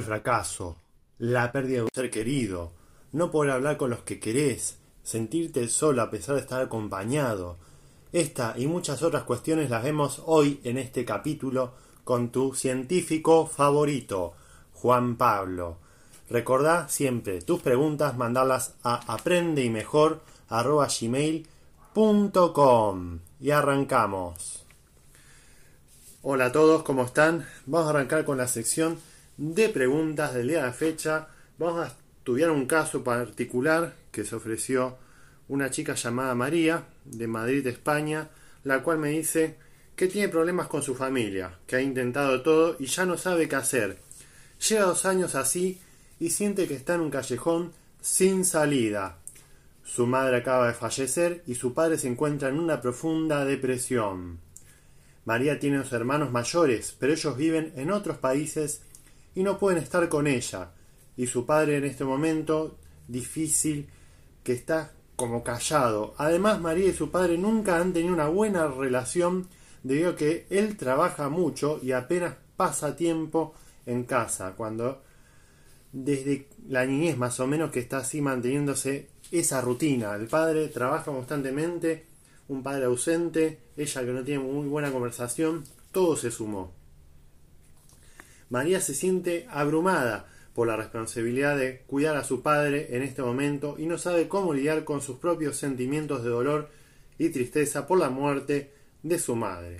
Al fracaso, la pérdida de un ser querido, no poder hablar con los que querés, sentirte solo a pesar de estar acompañado. Esta y muchas otras cuestiones las vemos hoy en este capítulo con tu científico favorito, Juan Pablo. Recordá siempre tus preguntas, mandarlas a aprendeymejor.gmail.com Y arrancamos. Hola a todos, ¿cómo están? Vamos a arrancar con la sección de preguntas del día de la fecha. Vamos a estudiar un caso particular que se ofreció una chica llamada María de Madrid, España, la cual me dice que tiene problemas con su familia, que ha intentado todo y ya no sabe qué hacer. Lleva dos años así y siente que está en un callejón sin salida. Su madre acaba de fallecer y su padre se encuentra en una profunda depresión. María tiene dos hermanos mayores, pero ellos viven en otros países y no pueden estar con ella. Y su padre en este momento difícil que está como callado. Además, María y su padre nunca han tenido una buena relación debido a que él trabaja mucho y apenas pasa tiempo en casa, cuando desde la niñez más o menos que está así manteniéndose esa rutina. El padre trabaja constantemente, un padre ausente, ella que no tiene muy buena conversación, todo se sumó. María se siente abrumada por la responsabilidad de cuidar a su padre en este momento y no sabe cómo lidiar con sus propios sentimientos de dolor y tristeza por la muerte de su madre.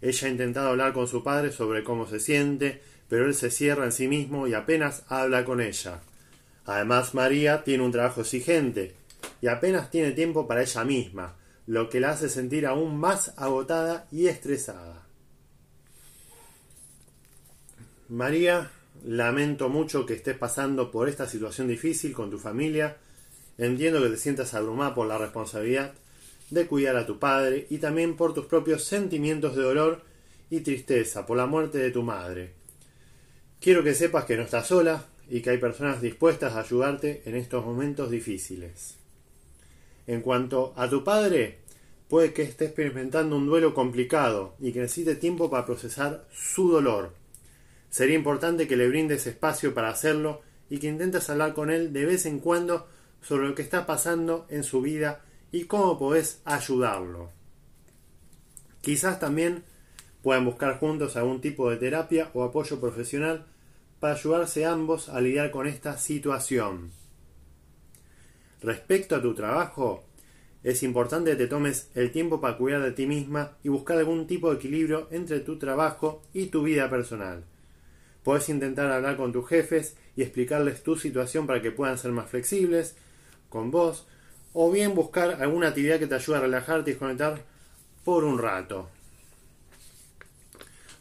Ella ha intentado hablar con su padre sobre cómo se siente, pero él se cierra en sí mismo y apenas habla con ella. Además, María tiene un trabajo exigente y apenas tiene tiempo para ella misma, lo que la hace sentir aún más agotada y estresada. María, lamento mucho que estés pasando por esta situación difícil con tu familia. Entiendo que te sientas abrumada por la responsabilidad de cuidar a tu padre y también por tus propios sentimientos de dolor y tristeza por la muerte de tu madre. Quiero que sepas que no estás sola y que hay personas dispuestas a ayudarte en estos momentos difíciles. En cuanto a tu padre, puede que esté experimentando un duelo complicado y que necesite tiempo para procesar su dolor. Sería importante que le brindes espacio para hacerlo y que intentes hablar con él de vez en cuando sobre lo que está pasando en su vida y cómo podés ayudarlo. Quizás también puedan buscar juntos algún tipo de terapia o apoyo profesional para ayudarse ambos a lidiar con esta situación. Respecto a tu trabajo, es importante que te tomes el tiempo para cuidar de ti misma y buscar algún tipo de equilibrio entre tu trabajo y tu vida personal. Puedes intentar hablar con tus jefes y explicarles tu situación para que puedan ser más flexibles con vos, o bien buscar alguna actividad que te ayude a relajarte y desconectar por un rato.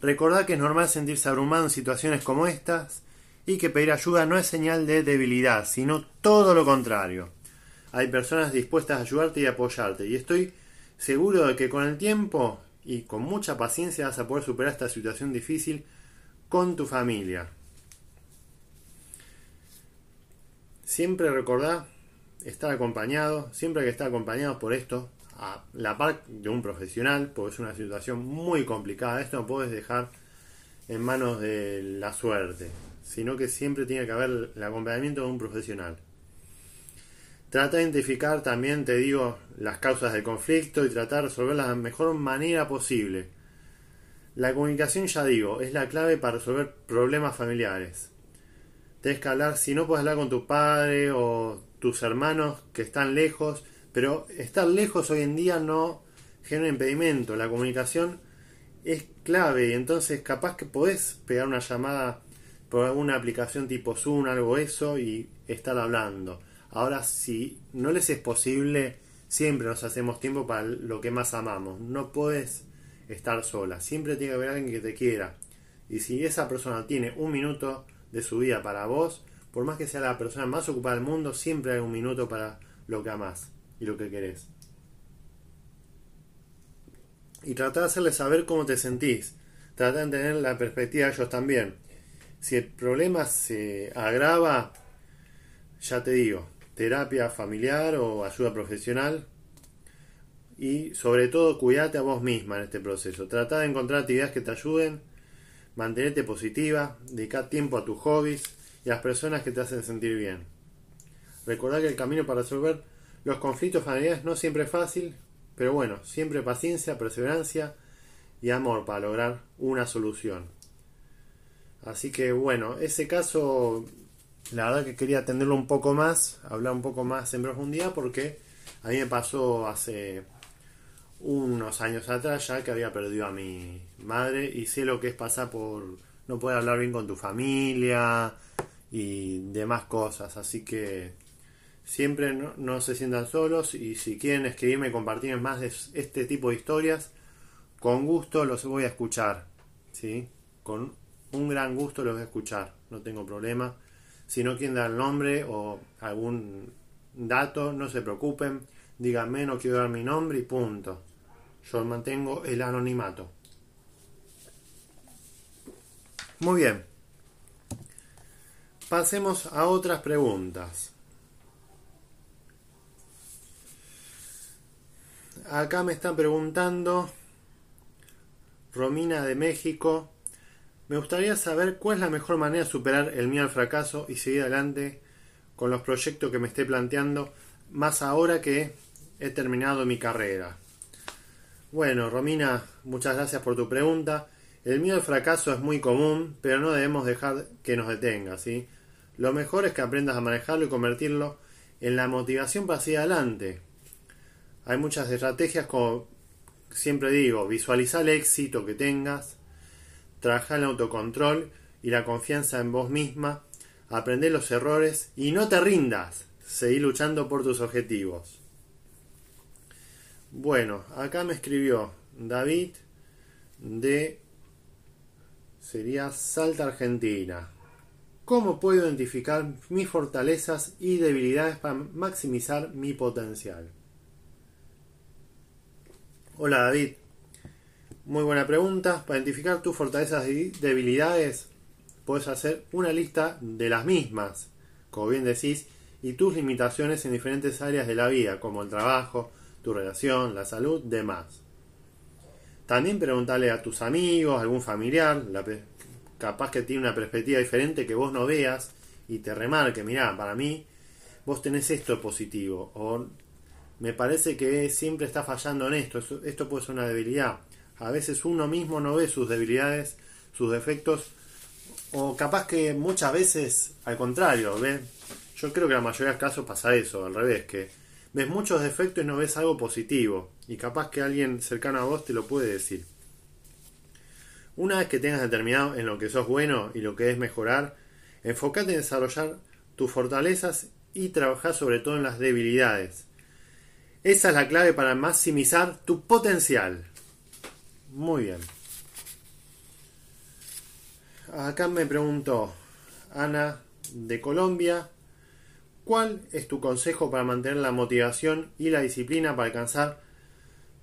Recordad que es normal sentirse abrumado en situaciones como estas y que pedir ayuda no es señal de debilidad, sino todo lo contrario. Hay personas dispuestas a ayudarte y apoyarte y estoy seguro de que con el tiempo y con mucha paciencia vas a poder superar esta situación difícil con tu familia. Siempre recordá estar acompañado, siempre que estar acompañado por esto, a la par de un profesional, porque es una situación muy complicada. Esto no puedes dejar en manos de la suerte, sino que siempre tiene que haber el acompañamiento de un profesional. Trata de identificar también, te digo, las causas del conflicto y tratar de resolverlas de la mejor manera posible la comunicación, ya digo, es la clave para resolver problemas familiares. Tienes que hablar, si no puedes hablar con tu padre o tus hermanos que están lejos, pero estar lejos hoy en día no genera impedimento. La comunicación es clave y entonces capaz que podés pegar una llamada por alguna aplicación tipo Zoom, algo eso, y estar hablando. Ahora, si no les es posible, siempre nos hacemos tiempo para lo que más amamos. No puedes estar sola. Siempre tiene que haber alguien que te quiera. Y si esa persona tiene un minuto de su vida para vos, por más que sea la persona más ocupada del mundo, siempre hay un minuto para lo que amás y lo que querés. Y trata de hacerles saber cómo te sentís. Trata de tener la perspectiva de ellos también. Si el problema se agrava, ya te digo, terapia familiar o ayuda profesional. Y sobre todo, cuídate a vos misma en este proceso. Trata de encontrar actividades que te ayuden, mantenerte positiva, dedicar tiempo a tus hobbies y a las personas que te hacen sentir bien. Recordar que el camino para resolver los conflictos familiares no siempre es fácil, pero bueno, siempre paciencia, perseverancia y amor para lograr una solución. Así que bueno, ese caso la verdad que quería atenderlo un poco más, hablar un poco más en profundidad porque a mí me pasó hace unos años atrás ya que había perdido a mi madre y sé lo que es pasar por no poder hablar bien con tu familia y demás cosas, así que siempre no, se sientan solos y si quieren escribirme y compartir más de este tipo de historias, con gusto los voy a escuchar, ¿sí? Con un gran gusto los voy a escuchar, no tengo problema. Si no quieren dar el nombre o algún dato, no se preocupen, díganme, no quiero dar mi nombre y punto. Yo mantengo el anonimato. Muy bien. Pasemos a otras preguntas. Acá me están preguntando Romina de México. Me gustaría saber cuál es la mejor manera de superar el miedo al fracaso y seguir adelante con los proyectos que me esté planteando, más ahora que he terminado mi carrera. Bueno, Romina, muchas gracias por tu pregunta. El miedo al fracaso es muy común, pero no debemos dejar que nos detenga, ¿sí? Lo mejor es que aprendas a manejarlo y convertirlo en la motivación para seguir adelante. Hay muchas estrategias como siempre digo, visualizar el éxito que tengas, trabajar el autocontrol y la confianza en vos misma, aprender los errores y no te rindas, seguir luchando por tus objetivos. Bueno, acá me escribió David de sería Salta Argentina. ¿Cómo puedo identificar mis fortalezas y debilidades para maximizar mi potencial? Hola David. Muy buena pregunta. Para identificar tus fortalezas y debilidades, puedes hacer una lista de las mismas, como bien decís, y tus limitaciones en diferentes áreas de la vida, como el trabajo, tu relación, la salud, demás. También preguntarle a tus amigos, algún familiar, capaz que tiene una perspectiva diferente que vos no veas y te remarque, mirá, para mí vos tenés esto positivo, o me parece que siempre está fallando en esto, esto puede ser una debilidad. A veces uno mismo no ve sus debilidades, sus defectos, o capaz que muchas veces al contrario, ¿ve? Yo creo que la mayoría de los casos pasa eso, al revés, que ves muchos defectos y no ves algo positivo. Y capaz que alguien cercano a vos te lo puede decir. Una vez que tengas determinado en lo que sos bueno y lo que es mejorar, enfócate en desarrollar tus fortalezas y trabajar sobre todo en las debilidades. Esa es la clave para maximizar tu potencial. Muy bien. Acá me preguntó Ana de Colombia ¿Cuál es tu consejo para mantener la motivación y la disciplina para alcanzar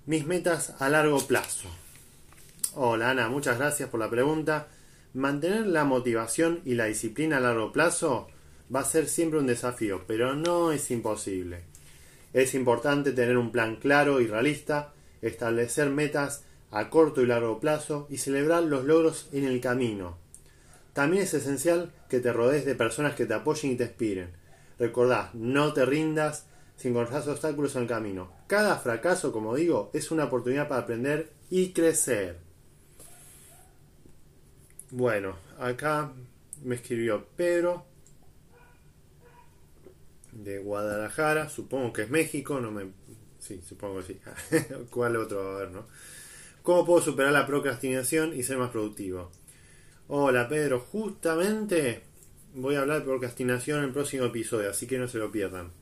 mis metas a largo plazo? Hola Ana, muchas gracias por la pregunta. Mantener la motivación y la disciplina a largo plazo va a ser siempre un desafío, pero no es imposible. Es importante tener un plan claro y realista, establecer metas a corto y largo plazo y celebrar los logros en el camino. También es esencial que te rodees de personas que te apoyen y te inspiren Recordá, no te rindas si encontrás obstáculos en el camino. Cada fracaso, como digo, es una oportunidad para aprender y crecer. Bueno, acá me escribió Pedro de Guadalajara, supongo que es México, no me sí, supongo que sí. ¿Cuál otro? A ver, ¿no? ¿Cómo puedo superar la procrastinación y ser más productivo? Hola Pedro, justamente voy a hablar de procrastinación en el próximo episodio, así que no se lo pierdan.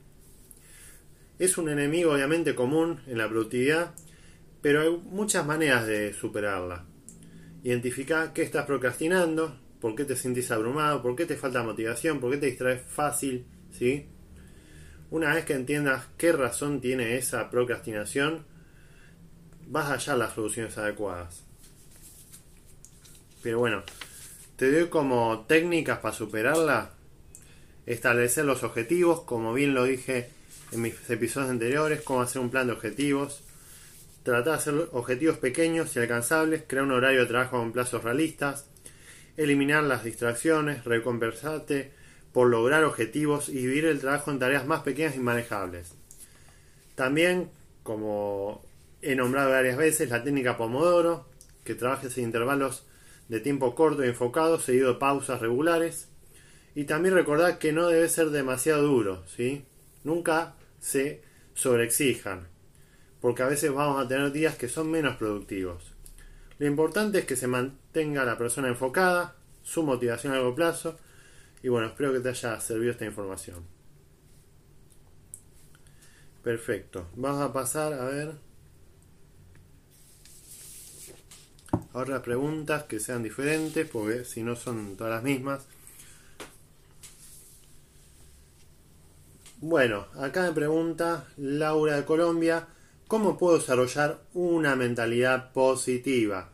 Es un enemigo obviamente común en la productividad, pero hay muchas maneras de superarla. Identifica qué estás procrastinando, por qué te sentís abrumado, por qué te falta motivación, por qué te distraes fácil, ¿sí? Una vez que entiendas qué razón tiene esa procrastinación, vas a las soluciones adecuadas. Pero bueno, te doy como técnicas para superarla. Establecer los objetivos, como bien lo dije en mis episodios anteriores, cómo hacer un plan de objetivos. Tratar de hacer objetivos pequeños y alcanzables, crear un horario de trabajo con plazos realistas, eliminar las distracciones, recompensarte por lograr objetivos y dividir el trabajo en tareas más pequeñas y manejables. También, como he nombrado varias veces, la técnica Pomodoro, que trabajes en intervalos de tiempo corto y enfocado, seguido de pausas regulares. Y también recordar que no debe ser demasiado duro, ¿sí? Nunca se sobreexijan, porque a veces vamos a tener días que son menos productivos. Lo importante es que se mantenga la persona enfocada, su motivación a largo plazo, y bueno, espero que te haya servido esta información. Perfecto. Vamos a pasar a ver. Ahora preguntas que sean diferentes, porque si no son todas las mismas. Bueno, acá me pregunta Laura de Colombia, ¿cómo puedo desarrollar una mentalidad positiva?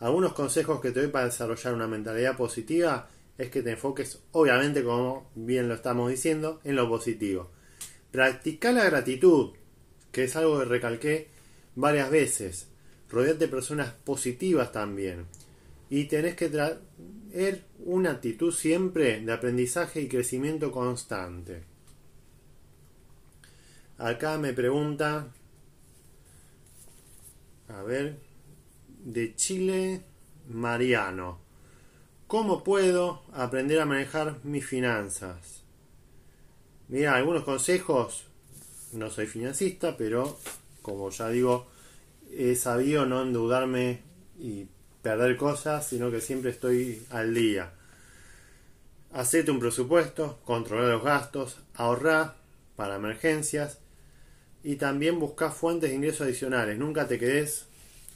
Algunos consejos que te doy para desarrollar una mentalidad positiva es que te enfoques, obviamente, como bien lo estamos diciendo, en lo positivo. Practica la gratitud, que es algo que recalqué varias veces. Rodeate de personas positivas también. Y tenés que traer una actitud siempre de aprendizaje y crecimiento constante. Acá me pregunta, a ver, de Chile, Mariano. ¿Cómo puedo aprender a manejar mis finanzas? Mira, algunos consejos. No soy financista, pero como ya digo, he sabido no endeudarme y perder cosas, sino que siempre estoy al día. Hacete un presupuesto, controlar los gastos, ahorrar para emergencias y también buscar fuentes de ingresos adicionales. Nunca te quedes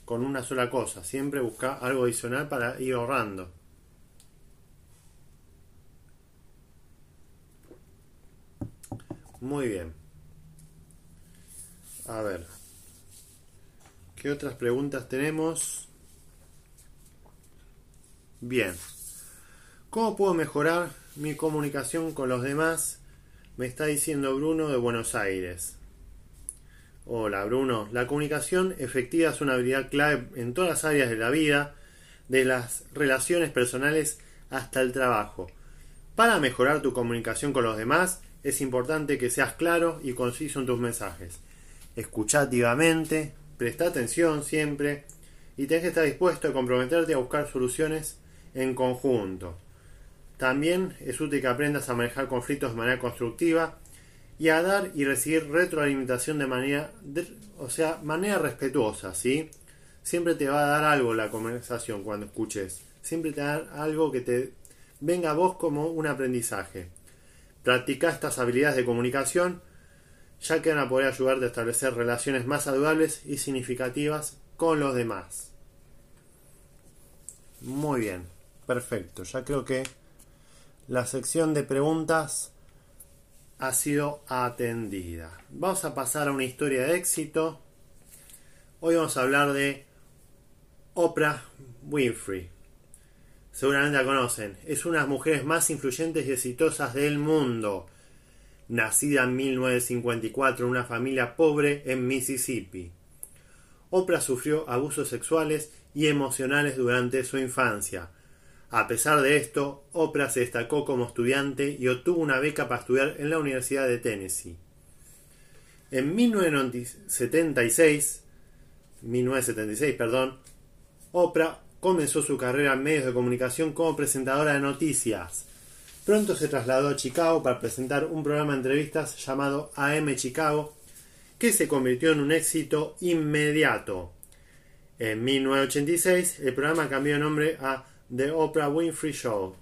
con una sola cosa, siempre busca algo adicional para ir ahorrando. Muy bien. A ver. ¿Qué otras preguntas tenemos? Bien. ¿Cómo puedo mejorar mi comunicación con los demás? Me está diciendo Bruno de Buenos Aires. Hola Bruno. La comunicación efectiva es una habilidad clave en todas las áreas de la vida, de las relaciones personales hasta el trabajo. Para mejorar tu comunicación con los demás, es importante que seas claro y conciso en tus mensajes. Escucha activamente, presta atención siempre y tenés que estar dispuesto a comprometerte a buscar soluciones en conjunto. También es útil que aprendas a manejar conflictos de manera constructiva y a dar y recibir retroalimentación de manera, o sea, manera respetuosa, ¿sí? Siempre te va a dar algo la conversación cuando escuches. Siempre te va a dar algo que te venga a vos como un aprendizaje. Practica estas habilidades de comunicación ya que van a poder ayudarte a establecer relaciones más saludables y significativas con los demás. Muy bien, perfecto. Ya creo que la sección de preguntas ha sido atendida. Vamos a pasar a una historia de éxito. Hoy vamos a hablar de Oprah Winfrey seguramente la conocen. Es una de las mujeres más influyentes y exitosas del mundo. Nacida en 1954 en una familia pobre en Mississippi. Oprah sufrió abusos sexuales y emocionales durante su infancia. A pesar de esto, Oprah se destacó como estudiante y obtuvo una beca para estudiar en la Universidad de Tennessee. En 1976, 1976 perdón, Oprah comenzó su carrera en medios de comunicación como presentadora de noticias. Pronto se trasladó a Chicago para presentar un programa de entrevistas llamado AM Chicago, que se convirtió en un éxito inmediato. En 1986 el programa cambió de nombre a The Oprah Winfrey Show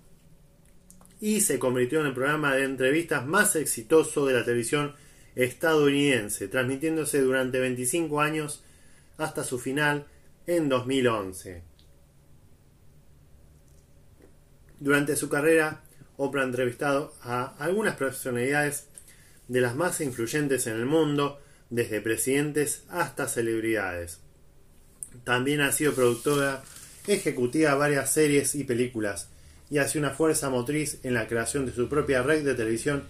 y se convirtió en el programa de entrevistas más exitoso de la televisión estadounidense, transmitiéndose durante 25 años hasta su final en 2011. Durante su carrera, Oprah ha entrevistado a algunas personalidades de las más influyentes en el mundo, desde presidentes hasta celebridades. También ha sido productora ejecutiva de varias series y películas y ha sido una fuerza motriz en la creación de su propia red de televisión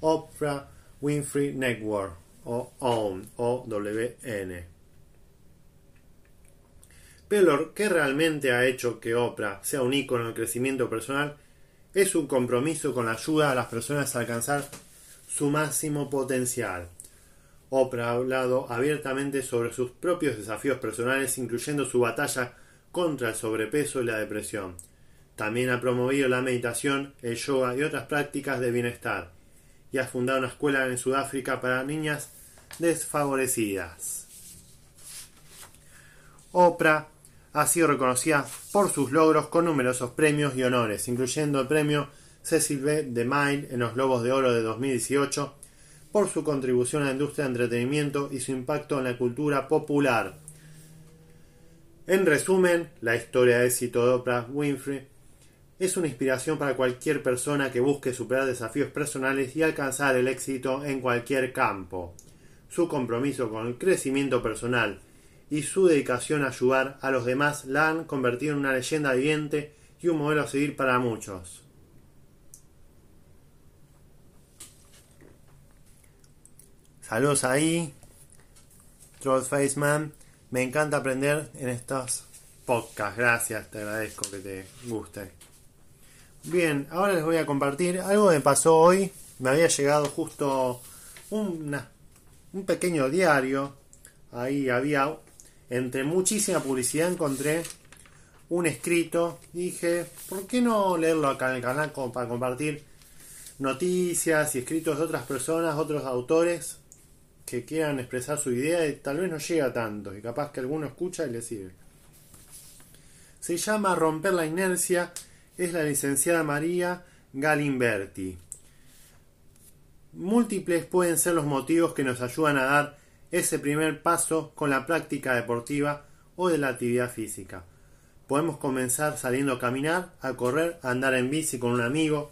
Oprah Winfrey Network o OWN o WN. Pero que realmente ha hecho que Oprah sea un ícono en el crecimiento personal es su compromiso con la ayuda a las personas a alcanzar su máximo potencial. Oprah ha hablado abiertamente sobre sus propios desafíos personales, incluyendo su batalla contra el sobrepeso y la depresión. También ha promovido la meditación, el yoga y otras prácticas de bienestar, y ha fundado una escuela en Sudáfrica para niñas desfavorecidas. Oprah ha sido reconocida por sus logros con numerosos premios y honores, incluyendo el premio Cecil B. DeMille en los Globos de Oro de 2018 por su contribución a la industria de entretenimiento y su impacto en la cultura popular. En resumen, la historia de éxito de Oprah Winfrey es una inspiración para cualquier persona que busque superar desafíos personales y alcanzar el éxito en cualquier campo. Su compromiso con el crecimiento personal y su dedicación a ayudar a los demás la han convertido en una leyenda viviente y un modelo a seguir para muchos. Saludos ahí, Troll Faceman. Me encanta aprender en estos podcasts. Gracias, te agradezco que te guste. Bien, ahora les voy a compartir algo que me pasó hoy. Me había llegado justo un pequeño diario. Ahí había, entre muchísima publicidad, encontré un escrito. Dije, ¿por qué no leerlo acá en el canal como para compartir noticias y escritos de otras personas, otros autores que quieran expresar su idea y tal vez no llega tanto y capaz que alguno escucha y le sirve. Se llama Romper la inercia, es la licenciada María Galimberti. Múltiples pueden ser los motivos que nos ayudan a dar ese primer paso con la práctica deportiva o de la actividad física. Podemos comenzar saliendo a caminar, a correr, a andar en bici con un amigo,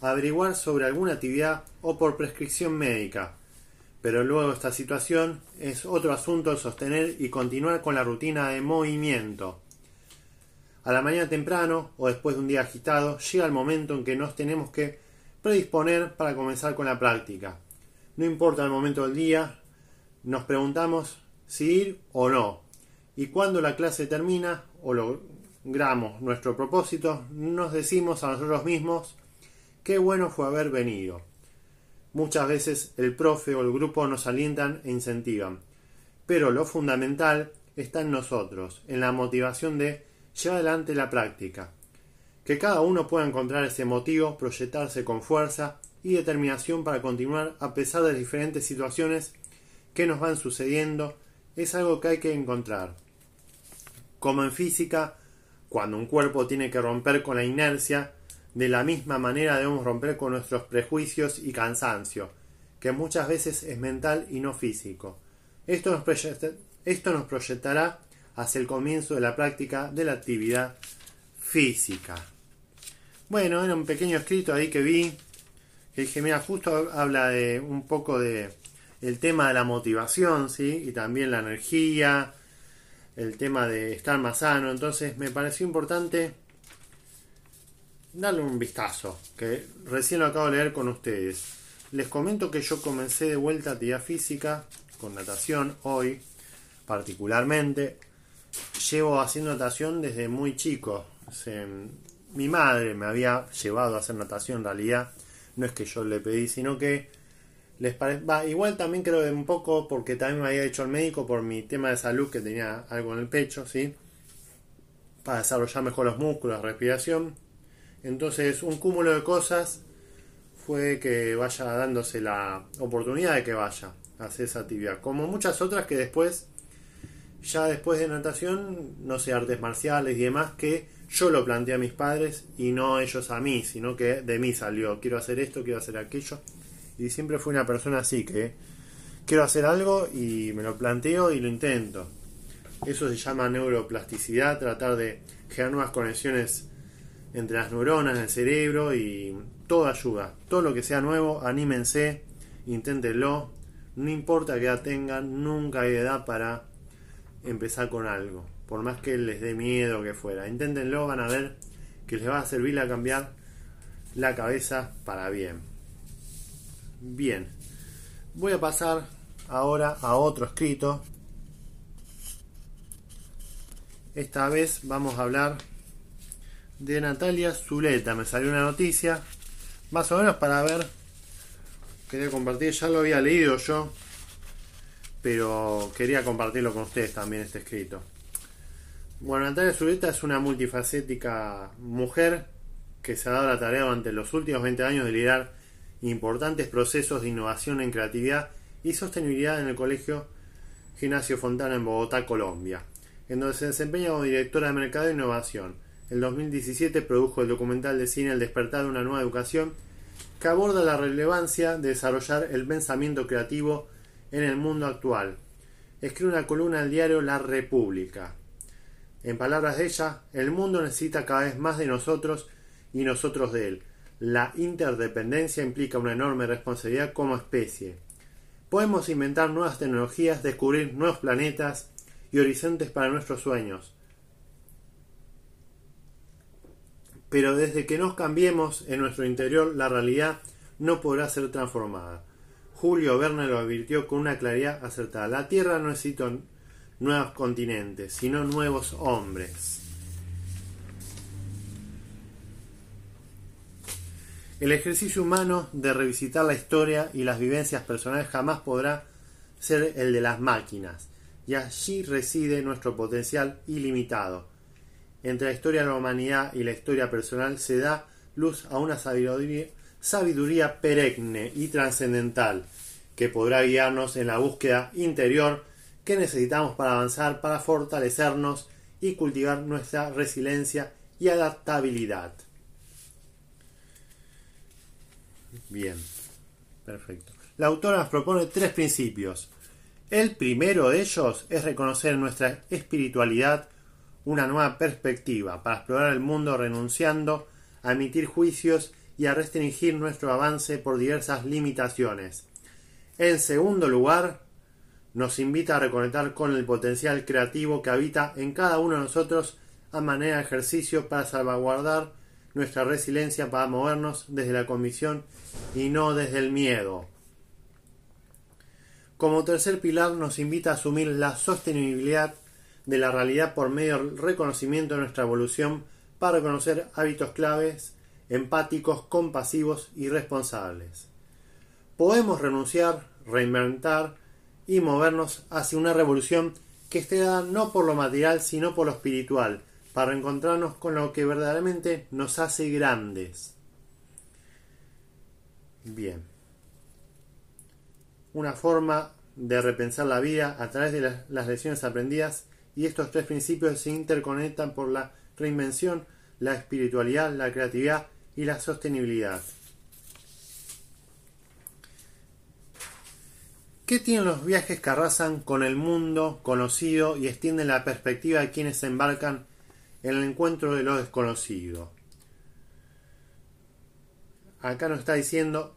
a averiguar sobre alguna actividad o por prescripción médica pero luego esta situación es otro asunto el sostener y continuar con la rutina de movimiento. A la mañana temprano o después de un día agitado llega el momento en que nos tenemos que predisponer para comenzar con la práctica. No importa el momento del día, nos preguntamos si ir o no. Y cuando la clase termina o logramos nuestro propósito, nos decimos a nosotros mismos qué bueno fue haber venido. Muchas veces el profe o el grupo nos alientan e incentivan, pero lo fundamental está en nosotros, en la motivación de llevar adelante la práctica. Que cada uno pueda encontrar ese motivo, proyectarse con fuerza y determinación para continuar a pesar de las diferentes situaciones que nos van sucediendo, es algo que hay que encontrar. Como en física, cuando un cuerpo tiene que romper con la inercia, de la misma manera debemos romper con nuestros prejuicios y cansancio, que muchas veces es mental y no físico. Esto nos, esto nos proyectará hacia el comienzo de la práctica de la actividad física. Bueno, era un pequeño escrito ahí que vi, que dije, mira, justo habla de un poco de el tema de la motivación, ¿sí? Y también la energía, el tema de estar más sano. Entonces me pareció importante darle un vistazo, que recién lo acabo de leer con ustedes. Les comento que yo comencé de vuelta a actividad física con natación hoy, particularmente. Llevo haciendo natación desde muy chico. mi madre me había llevado a hacer natación en realidad. No es que yo le pedí, sino que parece. igual también creo que un poco porque también me había hecho el médico por mi tema de salud que tenía algo en el pecho, ¿sí? Para desarrollar mejor los músculos, respiración. Entonces, un cúmulo de cosas fue que vaya dándose la oportunidad de que vaya a hacer esa actividad. Como muchas otras que después, ya después de natación, no sé, artes marciales y demás, que yo lo planteé a mis padres y no ellos a mí, sino que de mí salió. Quiero hacer esto, quiero hacer aquello. Y siempre fui una persona así, que quiero hacer algo y me lo planteo y lo intento. Eso se llama neuroplasticidad, tratar de crear nuevas conexiones entre las neuronas del cerebro y todo ayuda. Todo lo que sea nuevo, anímense, inténtenlo. No importa qué edad tengan, nunca hay edad para empezar con algo. Por más que les dé miedo que fuera. Inténtenlo, van a ver que les va a servir a cambiar la cabeza para bien. Bien, voy a pasar ahora a otro escrito. Esta vez vamos a hablar de Natalia Zuleta. Me salió una noticia, más o menos para ver. Quería compartir, ya lo había leído yo, pero quería compartirlo con ustedes también este escrito. Bueno, Natalia Zuleta es una multifacética mujer que se ha dado la tarea durante los últimos 20 años de liderar importantes procesos de innovación en creatividad y sostenibilidad en el Colegio Gimnasio Fontana en Bogotá, Colombia, en donde se desempeña como directora de Mercado e Innovación. En 2017 produjo el documental de cine El despertar de una nueva educación, que aborda la relevancia de desarrollar el pensamiento creativo en el mundo actual. Escribe una columna al diario La República. En palabras de ella, el mundo necesita cada vez más de nosotros y nosotros de él. La interdependencia implica una enorme responsabilidad como especie. Podemos inventar nuevas tecnologías, descubrir nuevos planetas y horizontes para nuestros sueños. Pero desde que nos cambiemos en nuestro interior, la realidad no podrá ser transformada. Julio Verne lo advirtió con una claridad acertada. La Tierra no necesita nuevos continentes, sino nuevos hombres. El ejercicio humano de revisitar la historia y las vivencias personales jamás podrá ser el de las máquinas, y allí reside nuestro potencial ilimitado. Entre la historia de la humanidad y la historia personal se da luz a una sabiduría, perenne y trascendental que podrá guiarnos en la búsqueda interior que necesitamos para avanzar, para fortalecernos y cultivar nuestra resiliencia y adaptabilidad. Bien, perfecto. La autora nos propone tres principios. El primero de ellos es reconocer en nuestra espiritualidad una nueva perspectiva para explorar el mundo renunciando a emitir juicios y a restringir nuestro avance por diversas limitaciones. En segundo lugar, nos invita a reconectar con el potencial creativo que habita en cada uno de nosotros a manera de ejercicio para salvaguardar nuestra resiliencia para movernos desde la convicción y no desde el miedo. Como tercer pilar nos invita a asumir la sostenibilidad de la realidad por medio del reconocimiento de nuestra evolución para reconocer hábitos claves, empáticos, compasivos y responsables. Podemos renunciar, reinventar, y movernos hacia una revolución que esté dada no por lo material, sino por lo espiritual, para encontrarnos con lo que verdaderamente nos hace grandes. Bien. Una forma de repensar la vida a través de las, las lecciones aprendidas y estos tres principios se interconectan por la reinvención, la espiritualidad, la creatividad y la sostenibilidad. ¿Qué tienen los viajes que arrasan con el mundo conocido y extienden la perspectiva de quienes se embarcan en el encuentro de lo desconocido? Acá nos está diciendo,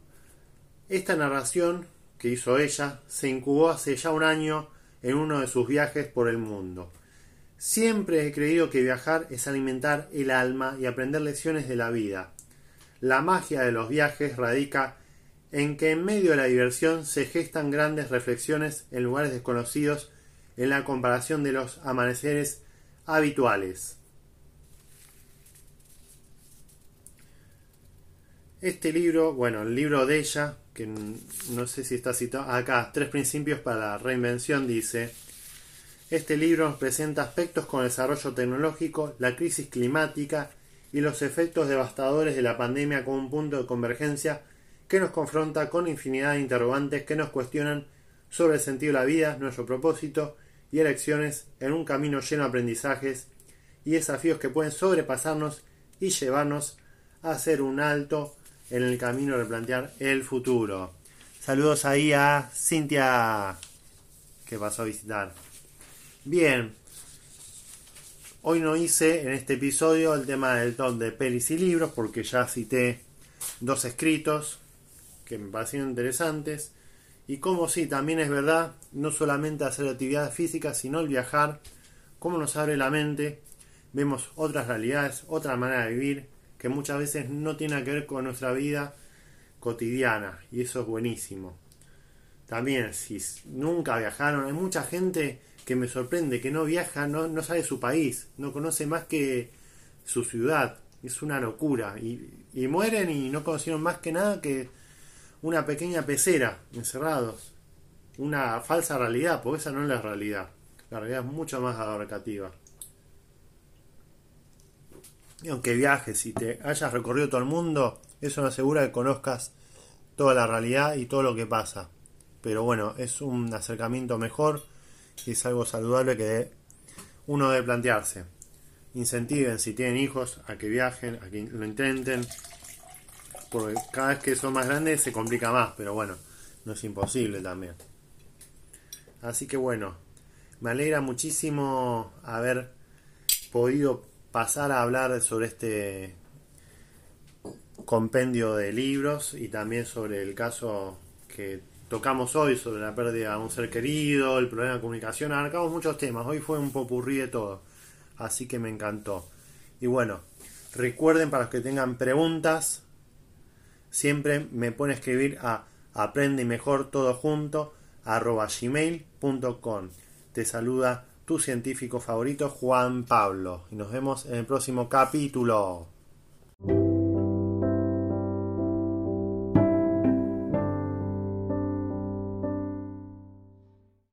esta narración que hizo ella se incubó hace ya un año en uno de sus viajes por el mundo. Siempre he creído que viajar es alimentar el alma y aprender lecciones de la vida. La magia de los viajes radica en que en medio de la diversión se gestan grandes reflexiones en lugares desconocidos en la comparación de los amaneceres habituales. Este libro, bueno, el libro de ella, que no sé si está citado acá, Tres Principios para la Reinvención, dice, este libro nos presenta aspectos con el desarrollo tecnológico, la crisis climática y los efectos devastadores de la pandemia como un punto de convergencia que nos confronta con infinidad de interrogantes que nos cuestionan sobre el sentido de la vida, nuestro propósito y elecciones en un camino lleno de aprendizajes y desafíos que pueden sobrepasarnos y llevarnos a hacer un alto en el camino de replantear el futuro. Saludos ahí a Cintia que pasó a visitar. Bien, hoy no hice en este episodio el tema del top de pelis y libros porque ya cité dos escritos que me parecieron interesantes. Y como sí, también es verdad, no solamente hacer actividad física, sino el viajar, cómo nos abre la mente, vemos otras realidades, otra manera de vivir, que muchas veces no tiene que ver con nuestra vida cotidiana, y eso es buenísimo. También, si nunca viajaron, hay mucha gente que me sorprende, que no viaja, no, no sabe su país, no conoce más que su ciudad, es una locura, y, y mueren y no conocieron más que nada que una pequeña pecera, encerrados. Una falsa realidad, porque esa no es la realidad. La realidad es mucho más abarcativa. Y aunque viajes y te hayas recorrido todo el mundo, eso no asegura que conozcas toda la realidad y todo lo que pasa. Pero bueno, es un acercamiento mejor y es algo saludable que uno debe plantearse. Incentiven si tienen hijos a que viajen, a que lo intenten, porque cada vez que son más grandes se complica más, pero bueno, no es imposible también. Así que bueno, me alegra muchísimo haber podido pasar a hablar sobre este compendio de libros y también sobre el caso que tocamos hoy sobre la pérdida de un ser querido, el problema de comunicación, abarcamos muchos temas, hoy fue un popurrí de todo, así que me encantó. Y bueno, recuerden para los que tengan preguntas, siempre me a escribir a aprende mejor todo junto arroba gmail.com. Te saluda tu científico favorito Juan Pablo y nos vemos en el próximo capítulo.